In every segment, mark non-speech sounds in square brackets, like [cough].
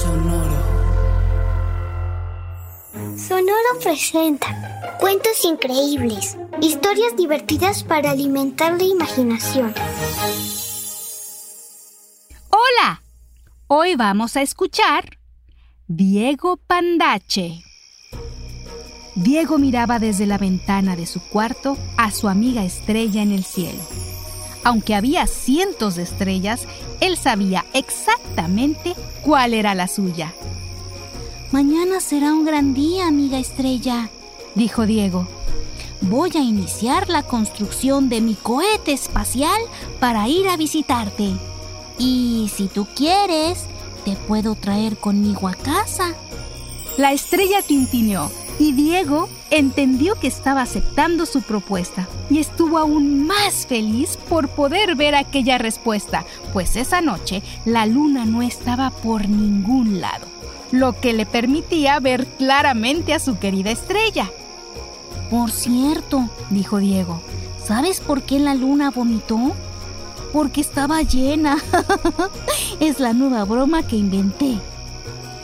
Sonoro. Sonoro presenta cuentos increíbles, historias divertidas para alimentar la imaginación. Hola, hoy vamos a escuchar Diego Pandache. Diego miraba desde la ventana de su cuarto a su amiga estrella en el cielo. Aunque había cientos de estrellas, él sabía exactamente cuál era la suya. Mañana será un gran día, amiga estrella, dijo Diego. Voy a iniciar la construcción de mi cohete espacial para ir a visitarte. Y si tú quieres, te puedo traer conmigo a casa. La estrella tintineó y Diego entendió que estaba aceptando su propuesta y estuvo aún más feliz por poder ver aquella respuesta, pues esa noche la luna no estaba por ningún lado, lo que le permitía ver claramente a su querida estrella. Por cierto, dijo Diego, ¿sabes por qué la luna vomitó? Porque estaba llena. [laughs] es la nueva broma que inventé.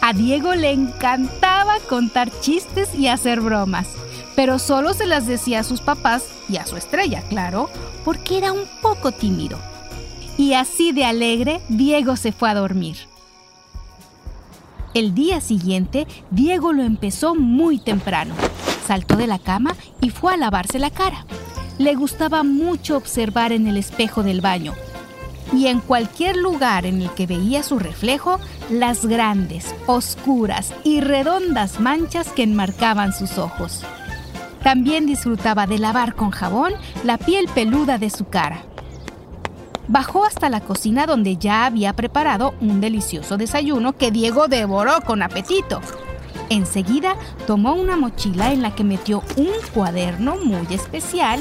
A Diego le encantaba contar chistes y hacer bromas, pero solo se las decía a sus papás y a su estrella, claro, porque era un poco tímido. Y así de alegre, Diego se fue a dormir. El día siguiente, Diego lo empezó muy temprano. Saltó de la cama y fue a lavarse la cara. Le gustaba mucho observar en el espejo del baño y en cualquier lugar en el que veía su reflejo las grandes, oscuras y redondas manchas que enmarcaban sus ojos. También disfrutaba de lavar con jabón la piel peluda de su cara. Bajó hasta la cocina donde ya había preparado un delicioso desayuno que Diego devoró con apetito. Enseguida tomó una mochila en la que metió un cuaderno muy especial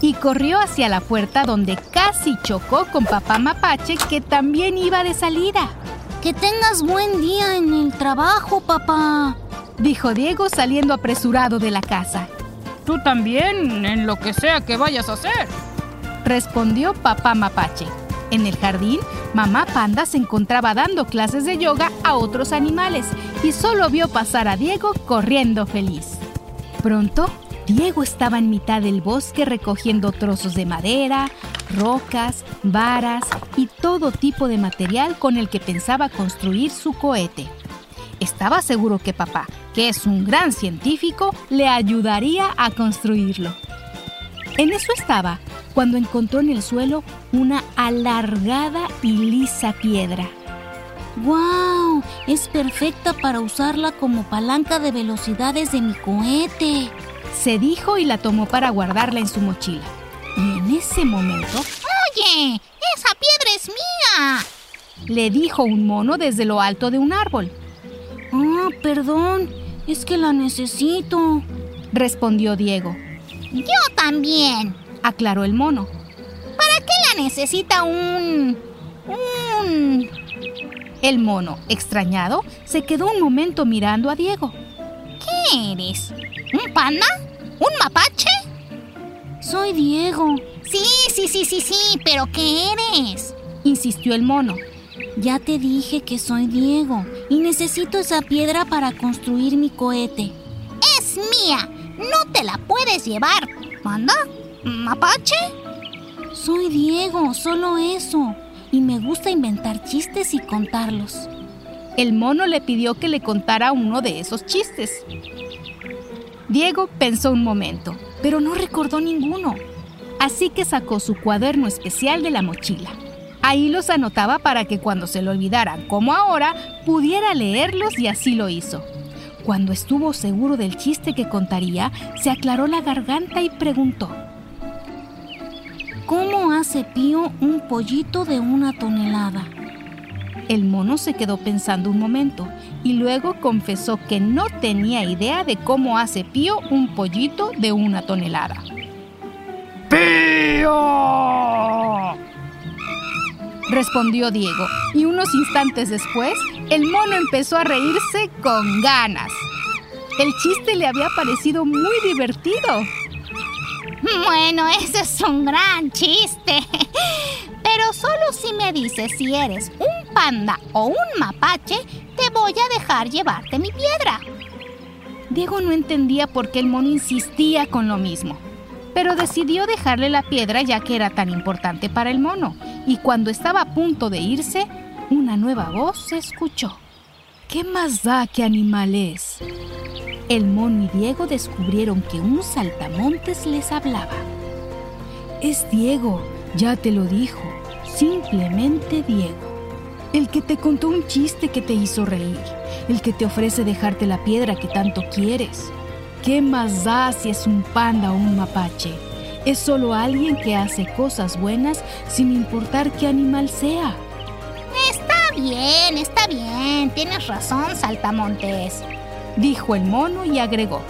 y corrió hacia la puerta donde casi chocó con papá Mapache que también iba de salida. Que tengas buen día en el trabajo, papá, dijo Diego saliendo apresurado de la casa. Tú también, en lo que sea que vayas a hacer, respondió papá Mapache. En el jardín, mamá panda se encontraba dando clases de yoga a otros animales y solo vio pasar a Diego corriendo feliz. Pronto, Diego estaba en mitad del bosque recogiendo trozos de madera, rocas, varas y todo tipo de material con el que pensaba construir su cohete. Estaba seguro que papá, que es un gran científico, le ayudaría a construirlo. En eso estaba cuando encontró en el suelo una alargada y lisa piedra. ¡Wow! Es perfecta para usarla como palanca de velocidades de mi cohete. Se dijo y la tomó para guardarla en su mochila. Y en ese momento... ¡Oye! ¡Esa piedra es mía! Le dijo un mono desde lo alto de un árbol. Ah, perdón. Es que la necesito. Respondió Diego. Yo también aclaró el mono. ¿Para qué la necesita un... un... El mono, extrañado, se quedó un momento mirando a Diego. ¿Qué eres? ¿Un panda? ¿Un mapache? Soy Diego. Sí, sí, sí, sí, sí, pero ¿qué eres? Insistió el mono. Ya te dije que soy Diego y necesito esa piedra para construir mi cohete. Es mía. No te la puedes llevar. ¿Panda? ¿Mapache? Soy Diego, solo eso. Y me gusta inventar chistes y contarlos. El mono le pidió que le contara uno de esos chistes. Diego pensó un momento, pero no recordó ninguno. Así que sacó su cuaderno especial de la mochila. Ahí los anotaba para que cuando se lo olvidaran, como ahora, pudiera leerlos y así lo hizo. Cuando estuvo seguro del chiste que contaría, se aclaró la garganta y preguntó. ¿Cómo hace Pío un pollito de una tonelada? El mono se quedó pensando un momento y luego confesó que no tenía idea de cómo hace Pío un pollito de una tonelada. ¡Pío! Respondió Diego y unos instantes después el mono empezó a reírse con ganas. El chiste le había parecido muy divertido. Bueno, ese es un gran chiste. [laughs] Pero solo si me dices si eres un o un mapache, te voy a dejar llevarte mi piedra. Diego no entendía por qué el mono insistía con lo mismo, pero decidió dejarle la piedra ya que era tan importante para el mono, y cuando estaba a punto de irse, una nueva voz se escuchó. ¿Qué más da qué animal es? El mono y Diego descubrieron que un saltamontes les hablaba. Es Diego, ya te lo dijo, simplemente Diego. El que te contó un chiste que te hizo reír, el que te ofrece dejarte la piedra que tanto quieres. ¿Qué más da si es un panda o un mapache? Es solo alguien que hace cosas buenas sin importar qué animal sea. Está bien, está bien. Tienes razón, Saltamontes. Dijo el mono y agregó.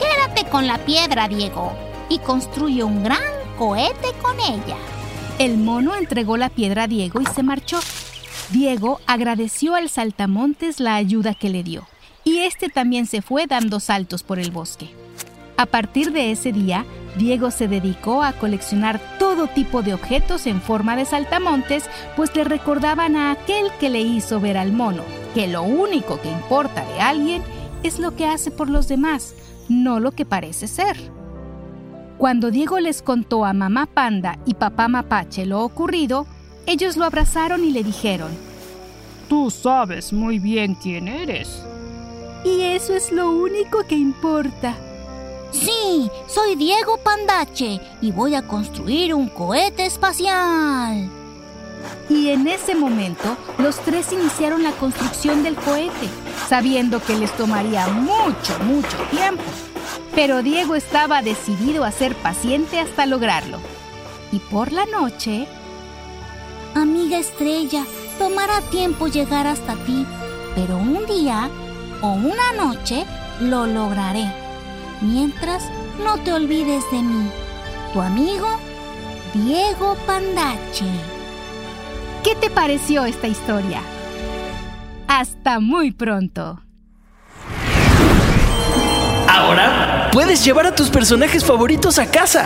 Quédate con la piedra, Diego, y construye un gran cohete con ella. El mono entregó la piedra a Diego y se marchó. Diego agradeció al saltamontes la ayuda que le dio, y este también se fue dando saltos por el bosque. A partir de ese día, Diego se dedicó a coleccionar todo tipo de objetos en forma de saltamontes, pues le recordaban a aquel que le hizo ver al mono que lo único que importa de alguien es lo que hace por los demás, no lo que parece ser. Cuando Diego les contó a mamá panda y papá mapache lo ocurrido, ellos lo abrazaron y le dijeron, Tú sabes muy bien quién eres. Y eso es lo único que importa. Sí, soy Diego Pandache y voy a construir un cohete espacial. Y en ese momento, los tres iniciaron la construcción del cohete, sabiendo que les tomaría mucho, mucho tiempo. Pero Diego estaba decidido a ser paciente hasta lograrlo. Y por la noche... Amiga estrella, tomará tiempo llegar hasta ti, pero un día o una noche lo lograré. Mientras, no te olvides de mí, tu amigo Diego Pandache. ¿Qué te pareció esta historia? Hasta muy pronto. Ahora puedes llevar a tus personajes favoritos a casa.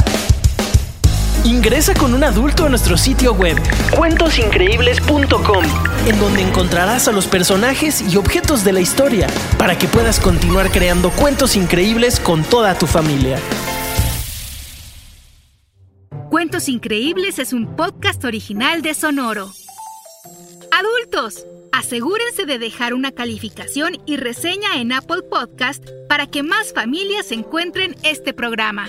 Ingresa con un adulto a nuestro sitio web cuentosincreíbles.com, en donde encontrarás a los personajes y objetos de la historia para que puedas continuar creando cuentos increíbles con toda tu familia. Cuentos Increíbles es un podcast original de Sonoro. Adultos, asegúrense de dejar una calificación y reseña en Apple Podcast para que más familias encuentren este programa.